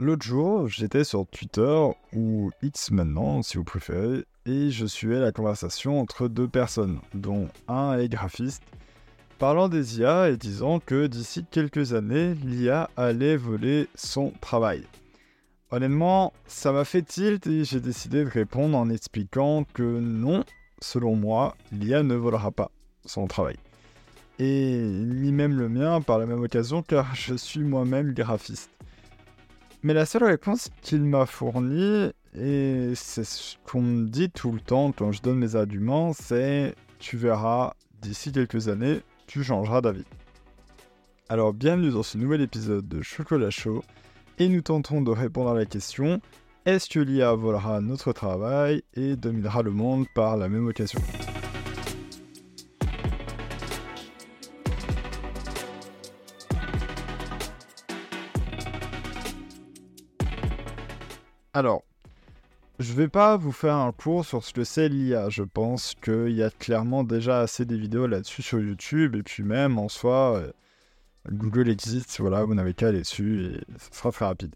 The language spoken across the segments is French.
L'autre jour, j'étais sur Twitter, ou X maintenant, si vous préférez, et je suivais la conversation entre deux personnes, dont un est graphiste, parlant des IA et disant que d'ici quelques années, l'IA allait voler son travail. Honnêtement, ça m'a fait tilt et j'ai décidé de répondre en expliquant que non, selon moi, l'IA ne volera pas son travail. Et ni même le mien par la même occasion car je suis moi-même graphiste. Mais la seule réponse qu'il m'a fournie, et c'est ce qu'on me dit tout le temps quand je donne mes arguments, c'est tu verras, d'ici quelques années, tu changeras d'avis. Alors bienvenue dans ce nouvel épisode de Chocolat Chaud, et nous tentons de répondre à la question est-ce que l'IA volera notre travail et dominera le monde par la même occasion? Alors, je vais pas vous faire un cours sur ce que c'est l'IA. Je pense qu'il y a clairement déjà assez des vidéos là-dessus sur YouTube. Et puis même en soi, euh, Google existe. Voilà, vous n'avez qu'à aller dessus et ce sera très rapide.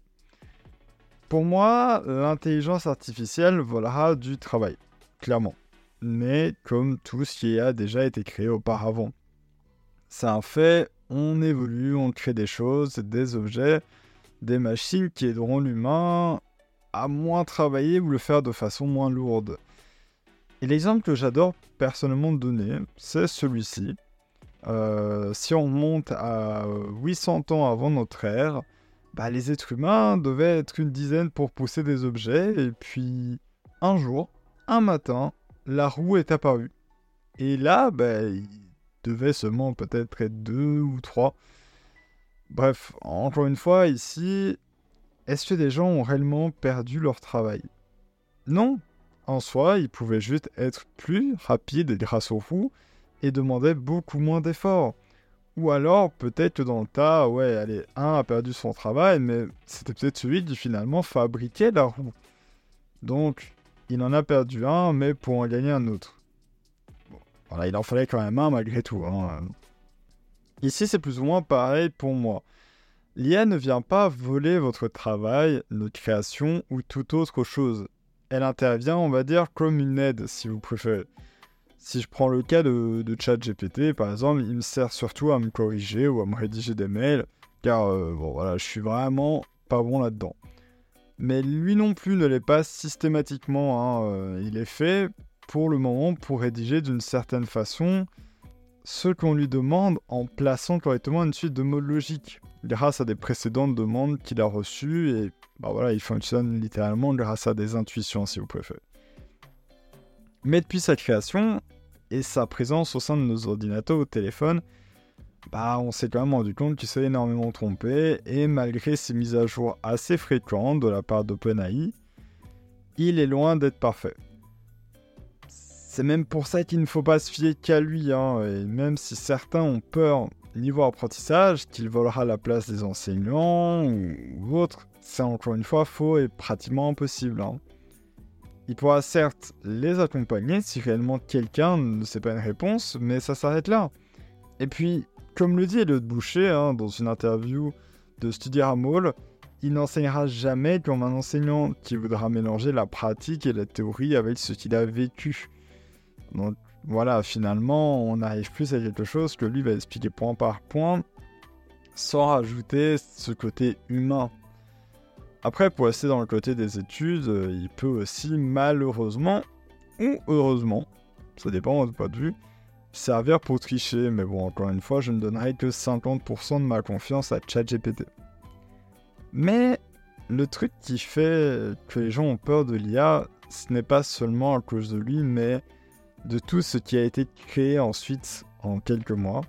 Pour moi, l'intelligence artificielle volera du travail. Clairement. Mais comme tout ce qui a déjà été créé auparavant. C'est un fait, on évolue, on crée des choses, des objets, des machines qui aideront l'humain moins travailler ou le faire de façon moins lourde. Et l'exemple que j'adore personnellement donner, c'est celui-ci. Euh, si on monte à 800 ans avant notre ère, bah, les êtres humains devaient être une dizaine pour pousser des objets, et puis un jour, un matin, la roue est apparue. Et là, bah, il devait seulement peut-être être deux ou trois. Bref, encore une fois, ici, est-ce que des gens ont réellement perdu leur travail? Non. En soi, ils pouvaient juste être plus rapides grâce aux roues et demandaient beaucoup moins d'efforts. Ou alors, peut-être que dans le tas, ouais, allez, un a perdu son travail, mais c'était peut-être celui qui finalement fabriquait la roue. Donc, il en a perdu un, mais pour en gagner un autre. Bon, voilà, il en fallait quand même un malgré tout. Hein. Ici, c'est plus ou moins pareil pour moi. L'IA ne vient pas voler votre travail, notre création ou toute autre chose. Elle intervient, on va dire, comme une aide, si vous préférez. Si je prends le cas de, ChatGPT, par exemple, il me sert surtout à me corriger ou à me rédiger des mails, car euh, bon voilà, je suis vraiment pas bon là-dedans. Mais lui non plus ne l'est pas systématiquement. Hein, euh, il est fait pour le moment pour rédiger d'une certaine façon ce qu'on lui demande en plaçant correctement une suite de mots logiques grâce à des précédentes demandes qu'il a reçues et bah voilà, il fonctionne littéralement grâce à des intuitions si vous préférez. Mais depuis sa création et sa présence au sein de nos ordinateurs ou téléphones, bah on s'est quand même rendu compte qu'il s'est énormément trompé et malgré ses mises à jour assez fréquentes de la part d'OpenAI, il est loin d'être parfait. C'est même pour ça qu'il ne faut pas se fier qu'à lui, hein, et même si certains ont peur niveau apprentissage, qu'il volera la place des enseignants ou, autre, c'est encore une fois faux et pratiquement impossible. Hein. Il pourra certes les accompagner si réellement quelqu'un ne sait pas une réponse, mais ça s'arrête là. Et puis, comme le dit Elliot Boucher hein, dans une interview de Studiramol, il n'enseignera jamais comme un enseignant qui voudra mélanger la pratique et la théorie avec ce qu'il a vécu. Donc voilà, finalement, on arrive plus à quelque chose que lui va expliquer point par point, sans rajouter ce côté humain. Après, pour rester dans le côté des études, euh, il peut aussi malheureusement, ou heureusement, ça dépend de point de vue, servir pour tricher. Mais bon, encore une fois, je ne donnerai que 50% de ma confiance à ChatGPT. Mais le truc qui fait que les gens ont peur de l'IA, ce n'est pas seulement à cause de lui, mais de tout ce qui a été créé ensuite en quelques mois.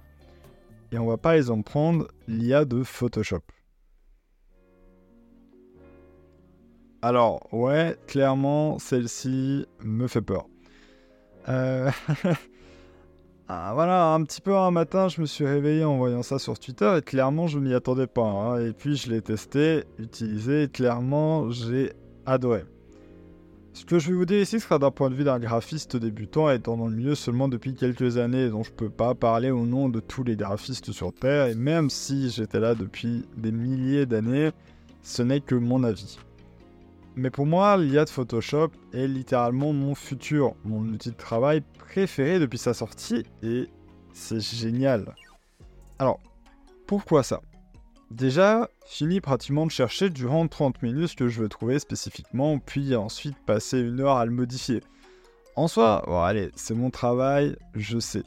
Et on va par exemple prendre l'IA de Photoshop. Alors, ouais, clairement, celle-ci me fait peur. Euh, ah, voilà, un petit peu un matin, je me suis réveillé en voyant ça sur Twitter et clairement, je m'y attendais pas. Hein. Et puis, je l'ai testé, utilisé et clairement, j'ai adoré. Ce que je vais vous dire ici sera d'un point de vue d'un graphiste débutant étant dans le milieu seulement depuis quelques années, dont je peux pas parler au nom de tous les graphistes sur Terre, et même si j'étais là depuis des milliers d'années, ce n'est que mon avis. Mais pour moi, l'IA de Photoshop est littéralement mon futur, mon outil de travail préféré depuis sa sortie et c'est génial. Alors, pourquoi ça? Déjà, fini pratiquement de chercher durant 30 minutes ce que je veux trouver spécifiquement, puis ensuite passer une heure à le modifier. En soi, bon allez, c'est mon travail, je sais.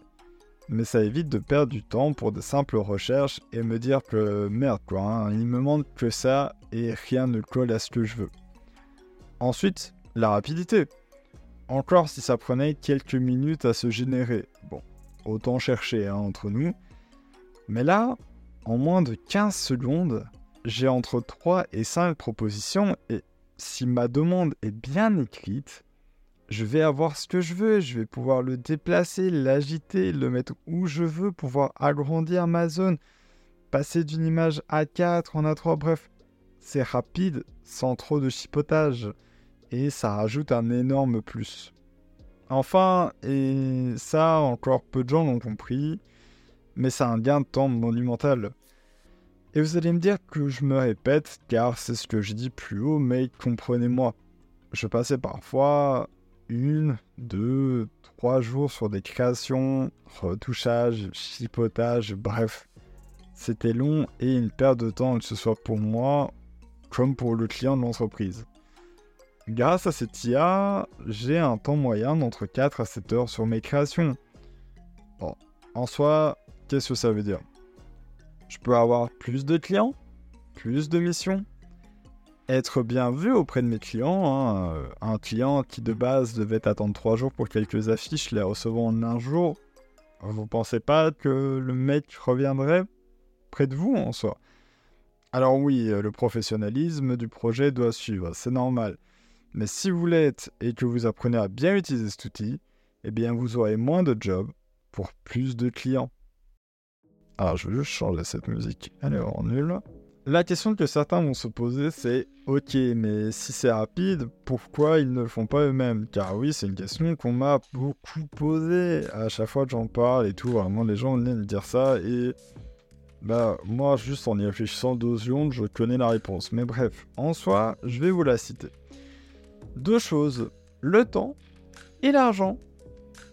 Mais ça évite de perdre du temps pour de simples recherches et me dire que merde quoi, hein, il me manque que ça et rien ne colle à ce que je veux. Ensuite, la rapidité. Encore si ça prenait quelques minutes à se générer. Bon, autant chercher hein, entre nous. Mais là, en moins de 15 secondes, j'ai entre 3 et 5 propositions et si ma demande est bien écrite, je vais avoir ce que je veux, je vais pouvoir le déplacer, l'agiter, le mettre où je veux, pouvoir agrandir ma zone, passer d'une image A4 en A3, bref, c'est rapide sans trop de chipotage et ça rajoute un énorme plus. Enfin, et ça encore peu de gens l'ont compris, mais c'est un gain de temps monumental. Et vous allez me dire que je me répète, car c'est ce que je dis plus haut, mais comprenez-moi. Je passais parfois une, deux, trois jours sur des créations, retouchages, chipotages, bref. C'était long et une perte de temps, que ce soit pour moi comme pour le client de l'entreprise. Grâce à cette IA, j'ai un temps moyen d'entre 4 à 7 heures sur mes créations. Bon, en soi, qu'est-ce que ça veut dire? Je peux avoir plus de clients, plus de missions, être bien vu auprès de mes clients. Hein. Euh, un client qui de base devait attendre 3 jours pour quelques affiches, les recevant en un jour. Vous pensez pas que le mec reviendrait près de vous en soi? Alors oui, euh, le professionnalisme du projet doit suivre, c'est normal. Mais si vous l'êtes et que vous apprenez à bien utiliser cet outil, eh bien vous aurez moins de jobs pour plus de clients. Alors je vais juste changer cette musique, en nulle. La question que certains vont se poser, c'est ok, mais si c'est rapide, pourquoi ils ne le font pas eux-mêmes? Car oui, c'est une question qu'on m'a beaucoup posée à chaque fois que j'en parle et tout. Vraiment, les gens viennent me dire ça et bah moi, juste en y réfléchissant deux secondes, je connais la réponse. Mais bref, en soi, je vais vous la citer. Deux choses le temps et l'argent.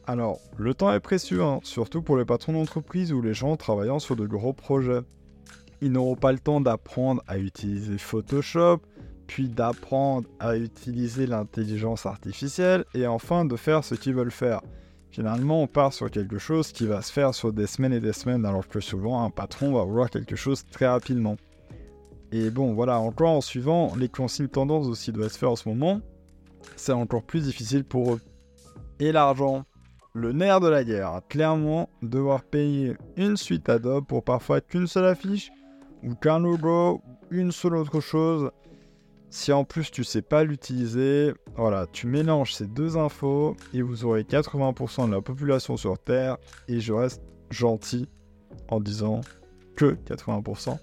Alors, le temps est précieux, hein, surtout pour les patrons d'entreprise ou les gens travaillant sur de gros projets ils n'auront pas le temps d'apprendre à utiliser Photoshop, puis d'apprendre à utiliser l'intelligence artificielle, et enfin de faire ce qu'ils veulent faire. Finalement, on part sur quelque chose qui va se faire sur des semaines et des semaines, alors que souvent un patron va vouloir quelque chose très rapidement. Et bon, voilà, encore en suivant les consignes tendances aussi doivent se faire en ce moment, c'est encore plus difficile pour eux. Et l'argent, le nerf de la guerre, clairement, devoir payer une suite Adobe pour parfois qu'une seule affiche, ou qu'un logo, une seule autre chose. Si en plus tu sais pas l'utiliser, voilà, tu mélanges ces deux infos et vous aurez 80% de la population sur Terre et je reste gentil en disant que 80%,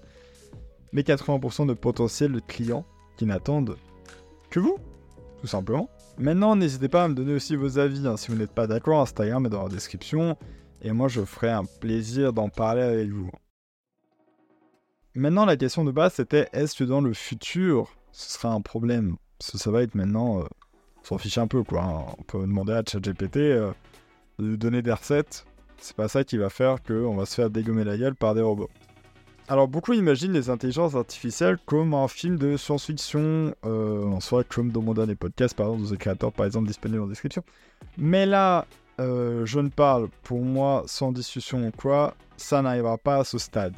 mais 80% de potentiel de clients qui n'attendent que vous, tout simplement. Maintenant, n'hésitez pas à me donner aussi vos avis. Hein. Si vous n'êtes pas d'accord, Instagram est dans la description. Et moi, je ferai un plaisir d'en parler avec vous. Maintenant, la question de base, c'était est-ce que dans le futur, ce sera un problème? Parce que ça va être maintenant, euh, on s'en fiche un peu, quoi. Hein. On peut demander à ChatGPT euh, de nous donner des recettes. C'est pas ça qui va faire qu'on va se faire dégommer la gueule par des robots. Alors, beaucoup imaginent les intelligences artificielles comme un film de science-fiction, euh, en soi, comme dans mon dernier podcast, par exemple, de The par exemple, disponible en description. Mais là, je ne parle pour moi sans discussion ou quoi, ça n'arrivera pas à ce stade.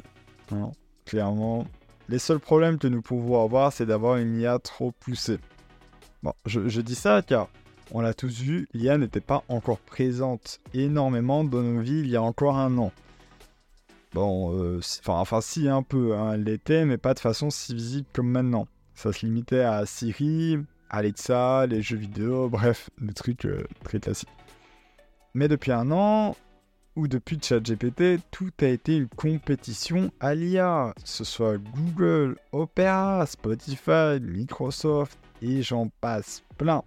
Hein clairement. Les seuls problèmes que nous pouvons avoir, c'est d'avoir une IA trop poussée. Bon, je, dis ça car on l'a tous vu, l'IA n'était pas encore présente énormément dans nos vies il y a encore un an. Bon, euh, enfin, si un peu, hein, elle l'était, mais pas de façon si visible comme maintenant. Ça se limitait à Siri, Alexa, les jeux vidéo, bref, des trucs euh, très classiques. Mais depuis un an, ou depuis ChatGPT, tout a été une compétition à l'IA, que ce soit Google, Opera, Spotify, Microsoft et j'en passe plein.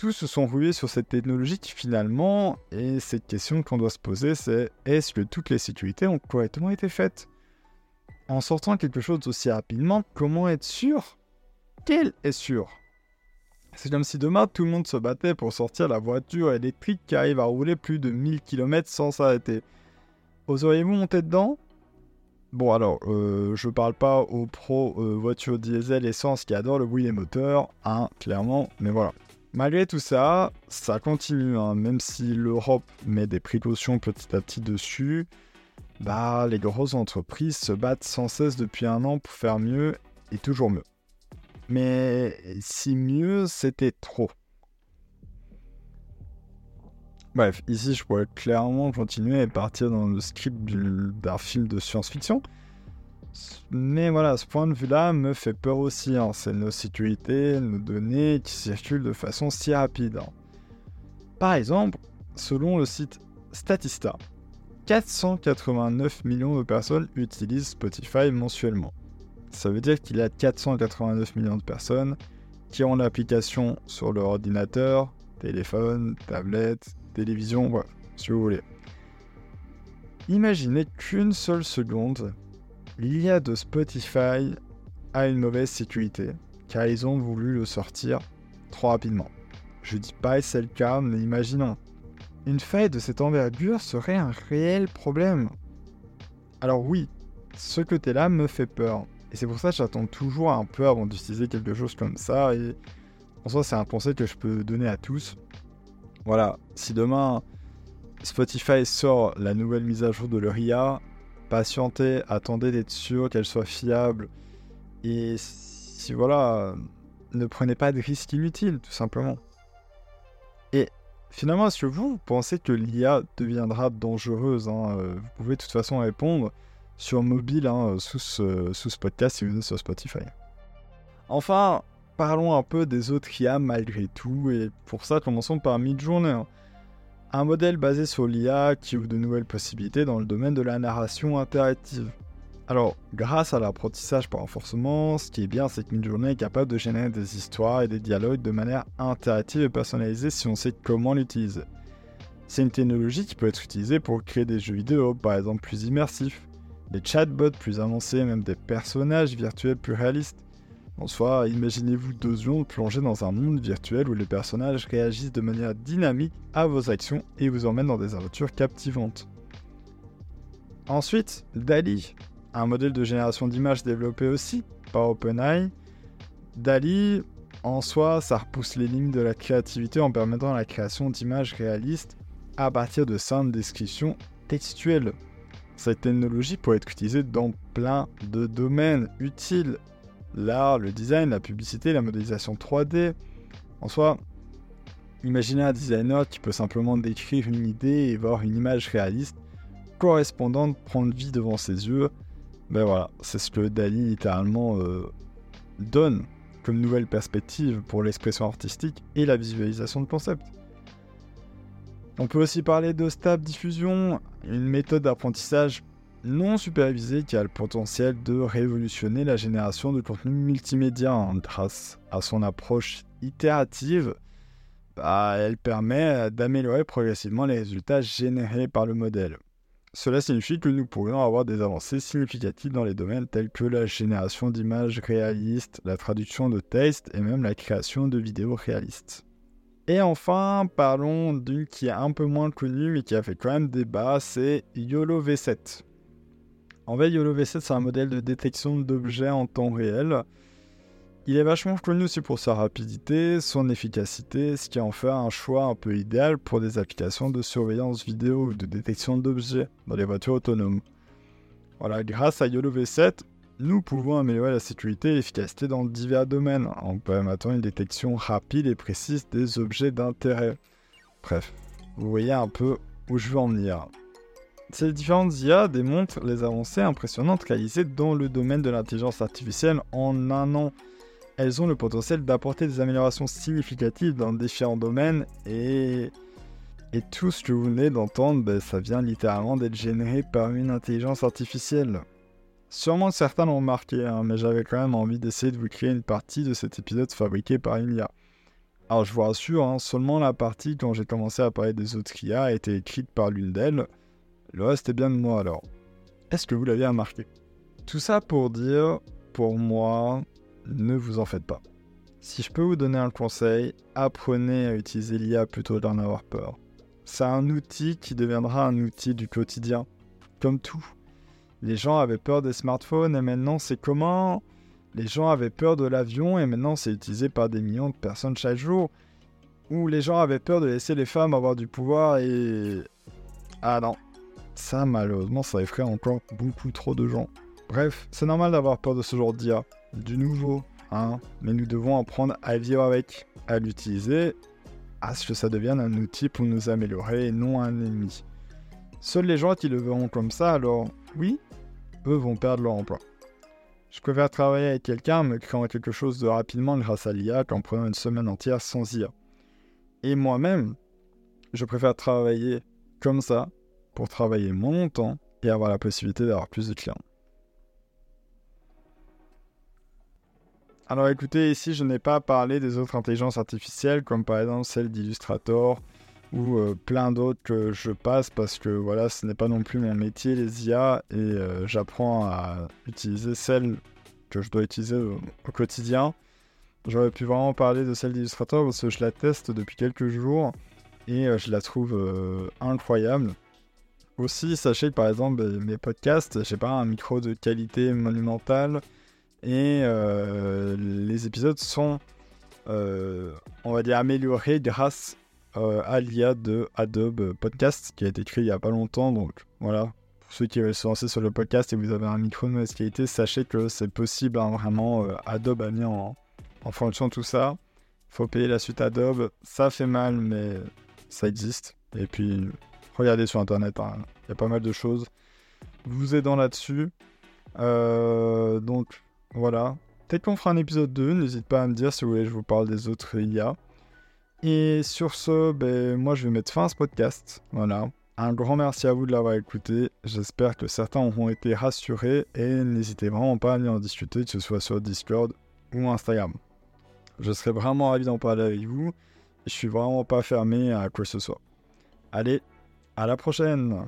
Tous se sont rués sur cette technologie qui finalement, et cette question qu'on doit se poser, c'est est-ce que toutes les sécurités ont correctement été faites? En sortant quelque chose aussi rapidement, comment être sûr? Quel est sûr? C'est comme si demain tout le monde se battait pour sortir la voiture électrique qui arrive à rouler plus de 1000 km sans s'arrêter. Oseriez-vous monter dedans? Bon alors, euh, je parle pas aux pros euh, voitures diesel essence qui adorent le bruit des moteurs, hein, clairement, mais voilà. Malgré tout ça, ça continue, hein, même si l'Europe met des précautions petit à petit dessus, bah les grosses entreprises se battent sans cesse depuis un an pour faire mieux et toujours mieux. Mais si mieux, c'était trop. Bref, ici je pourrais clairement continuer et partir dans le script d'un film de science-fiction. Mais voilà, ce point de vue-là me fait peur aussi. Hein. C'est nos sécurités, nos données qui circulent de façon si rapide. Hein. Par exemple, selon le site Statista, 489 millions de personnes utilisent Spotify mensuellement. Ça veut dire qu'il y a 489 millions de personnes qui ont l'application sur leur ordinateur, téléphone, tablette, télévision, voilà, si vous voulez. Imaginez qu'une seule seconde, l'IA de Spotify a une mauvaise sécurité, car ils ont voulu le sortir trop rapidement. Je dis pas c'est le cas, mais imaginons. Une faille de cette envergure serait un réel problème. Alors oui, ce côté-là me fait peur. Et c'est pour ça que j'attends toujours un peu avant d'utiliser quelque chose comme ça. Et en soi, c'est un conseil que je peux donner à tous. Voilà, si demain Spotify sort la nouvelle mise à jour de leur IA, patientez, attendez d'être sûr qu'elle soit fiable. Et si voilà, ne prenez pas de risques inutiles, tout simplement. Et finalement, est-ce que vous, pensez que l'IA deviendra dangereuse hein, euh, Vous pouvez de toute façon répondre sur mobile hein, sous, ce, sous podcast si vous êtes sur Spotify. Enfin, parlons un peu des autres IA malgré tout, et pour ça, commençons par Midjourney. Hein. Un modèle basé sur l'IA qui ouvre de nouvelles possibilités dans le domaine de la narration interactive. Alors, grâce à l'apprentissage par renforcement, ce qui est bien, c'est que Midjourney est capable de générer des histoires et des dialogues de manière interactive et personnalisée si on sait comment l'utiliser. C'est une technologie qui peut être utilisée pour créer des jeux vidéo, par exemple plus immersifs, des chatbots plus avancés, même des personnages virtuels plus réalistes. En soi, imaginez-vous deux secondes plongés dans un monde virtuel où les personnages réagissent de manière dynamique à vos actions et vous emmènent dans des aventures captivantes. Ensuite, DALI, un modèle de génération d'images développé aussi par OpenAI. DALI, en soi, ça repousse les limites de la créativité en permettant la création d'images réalistes à partir de simples descriptions textuelles. Cette technologie peut être utilisée dans plein de domaines utiles l'art, le design, la publicité, la modélisation 3D. En soi, imaginez un designer qui peut simplement décrire une idée et voir une image réaliste correspondante prendre vie devant ses yeux. Ben voilà, c'est ce que Dali littéralement euh, donne comme nouvelle perspective pour l'expression artistique et la visualisation de concept. On peut aussi parler de Stab Diffusion, une méthode d'apprentissage non supervisée qui a le potentiel de révolutionner la génération de contenu multimédia grâce à son approche itérative. Bah, elle permet d'améliorer progressivement les résultats générés par le modèle. Cela signifie que nous pourrions avoir des avancées significatives dans les domaines tels que la génération d'images réalistes, la traduction de textes et même la création de vidéos réalistes. Et enfin, parlons d'une qui est un peu moins connue mais qui a fait quand même débat, c'est YOLO V7. En fait, YOLO V7, c'est un modèle de détection d'objets en temps réel. Il est vachement connu aussi pour sa rapidité, son efficacité, ce qui en fait un choix un peu idéal pour des applications de surveillance vidéo ou de détection d'objets dans les voitures autonomes. Voilà, grâce à YOLO V7, nous pouvons améliorer la sécurité et l'efficacité dans divers domaines, en permettant une détection rapide et précise des objets d'intérêt. Bref, vous voyez un peu où je veux en venir. Ces différentes IA démontrent les avancées impressionnantes réalisées dans le domaine de l'intelligence artificielle en un an. Elles ont le potentiel d'apporter des améliorations significatives dans différents domaines et, et tout ce que vous venez d'entendre, ben, ça vient littéralement d'être généré par une intelligence artificielle. Sûrement certains l'ont remarqué, hein, mais j'avais quand même envie d'essayer de vous créer une partie de cet épisode fabriqué par une IA. Alors je vous rassure, hein, seulement la partie quand j'ai commencé à parler des autres IA a été écrite par l'une d'elles, le reste est bien de moi alors. Est-ce que vous l'aviez remarqué? Tout ça pour dire, pour moi, ne vous en faites pas. Si je peux vous donner un conseil, apprenez à utiliser l'IA plutôt d'en avoir peur. C'est un outil qui deviendra un outil du quotidien, comme tout. Les gens avaient peur des smartphones et maintenant c'est comment? Les gens avaient peur de l'avion et maintenant c'est utilisé par des millions de personnes chaque jour. Ou les gens avaient peur de laisser les femmes avoir du pouvoir et... Ah non. Ça malheureusement ça effraie encore beaucoup trop de gens. Bref, c'est normal d'avoir peur de ce genre d'IA. Du nouveau, hein. Mais nous devons apprendre à vivre avec, à l'utiliser, à ce que ça devienne un outil pour nous améliorer et non un ennemi. Seuls les gens qui le verront comme ça, alors oui, eux vont perdre leur emploi. Je préfère travailler avec quelqu'un me créant quelque chose de rapidement grâce à l'IA qu'en prenant une semaine entière sans IA. Et moi-même, je préfère travailler comme ça pour travailler moins longtemps et avoir la possibilité d'avoir plus de clients. Alors écoutez, ici je n'ai pas parlé des autres intelligences artificielles comme par exemple celle d'Illustrator ou euh, plein d'autres que je passe parce que voilà, ce n'est pas non plus mon métier les IA et euh, j'apprends à utiliser celles que je dois utiliser au, quotidien. J'aurais pu vraiment parler de celle d'Illustrator parce que je la teste depuis quelques jours et euh, je la trouve incroyable. Aussi, sachez que par exemple mes podcasts, j'ai pas un micro de qualité monumentale et euh, les épisodes sont, euh, on va dire, améliorés grâce euh, à l'IA de Adobe Podcast qui a été créé il n'y a pas longtemps. Donc voilà, pour ceux qui veulent se lancer sur le podcast et vous avez un micro de mauvaise qualité, sachez que c'est possible. Hein, vraiment, Adobe a mis en, fonction tout ça. Faut payer la suite Adobe. Ça fait mal, mais ça existe. Et puis, regardez sur Internet, hein, il y a pas mal de choses vous aidant là-dessus. donc, voilà. Peut-être qu'on fera un épisode 2, n'hésite pas à me dire si vous voulez que je vous parle des autres IA. Et sur ce, ben, moi je vais mettre fin à ce podcast. Voilà. Un grand merci à vous de l'avoir écouté. J'espère que certains auront été rassurés et n'hésitez vraiment pas à venir en discuter, que ce soit sur Discord ou Instagram. Je serais vraiment ravi d'en parler avec vous. Je suis vraiment pas fermé à quoi que ce soit. Allez, à la prochaine